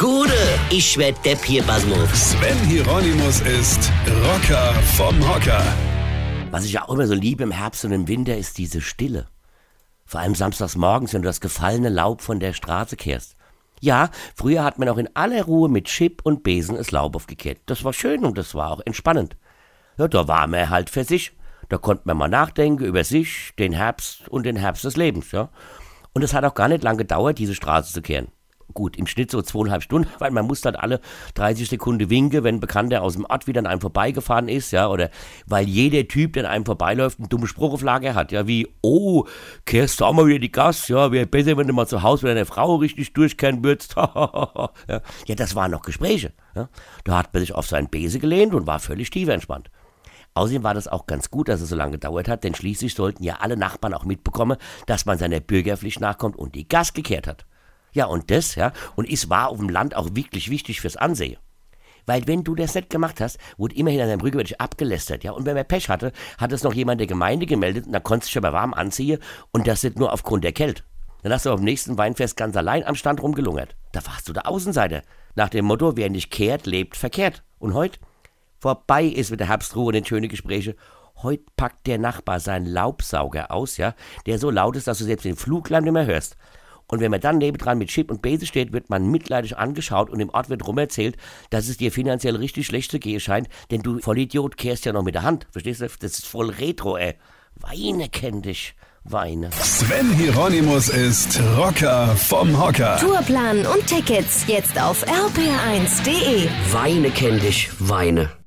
Gude, ich werd Depp hier, Basmus. Sven Hieronymus ist Rocker vom Hocker. Was ich ja auch immer so liebe im Herbst und im Winter, ist diese Stille. Vor allem samstags morgens, wenn du das gefallene Laub von der Straße kehrst. Ja, früher hat man auch in aller Ruhe mit Chip und Besen das Laub aufgekehrt. Das war schön und das war auch entspannend. Ja, da war man halt für sich. Da konnte man mal nachdenken über sich, den Herbst und den Herbst des Lebens, ja. Und es hat auch gar nicht lange gedauert, diese Straße zu kehren gut, im Schnitt so zweieinhalb Stunden, weil man muss dann alle 30 Sekunden winken, wenn ein Bekannter aus dem Ort wieder an einem vorbeigefahren ist, ja, oder weil jeder Typ, der an einem vorbeiläuft, einen dummen Spruch auf Lager hat, ja, wie, oh, kehrst du auch mal wieder die Gas, ja, wäre besser, wenn du mal zu Hause mit deiner Frau richtig durchkehren würdest, ja. ja, das waren noch Gespräche, ja. Da hat man sich auf seinen Bese gelehnt und war völlig tiefenentspannt. Außerdem war das auch ganz gut, dass es so lange gedauert hat, denn schließlich sollten ja alle Nachbarn auch mitbekommen, dass man seiner Bürgerpflicht nachkommt und die Gas gekehrt hat. Ja, und das, ja, und es war auf dem Land auch wirklich wichtig fürs Ansehen. Weil wenn du das nicht gemacht hast, wurde immerhin an Brücke wirklich abgelästert, ja. Und wenn man Pech hatte, hat es noch jemand der Gemeinde gemeldet und dann konntest du dich aber warm anziehen und das nicht nur aufgrund der Kälte. Dann hast du dem nächsten Weinfest ganz allein am Stand rumgelungert. Da warst du der Außenseiter. Nach dem Motto, wer nicht kehrt, lebt verkehrt. Und heute? Vorbei ist mit der Herbstruhe und den schönen Gesprächen. Heute packt der Nachbar seinen Laubsauger aus, ja, der so laut ist, dass du selbst den Fluglärm nicht mehr hörst. Und wenn man dann nebendran mit Chip und Base steht, wird man mitleidig angeschaut und im Ort wird rumerzählt, dass es dir finanziell richtig schlecht zu gehen scheint, denn du Vollidiot kehrst ja noch mit der Hand. Verstehst du? Das ist voll Retro, ey. Weine kenn dich. Weine. Sven Hieronymus ist Rocker vom Hocker. Tourplan und Tickets jetzt auf rpr1.de. Weine kenn dich, Weine.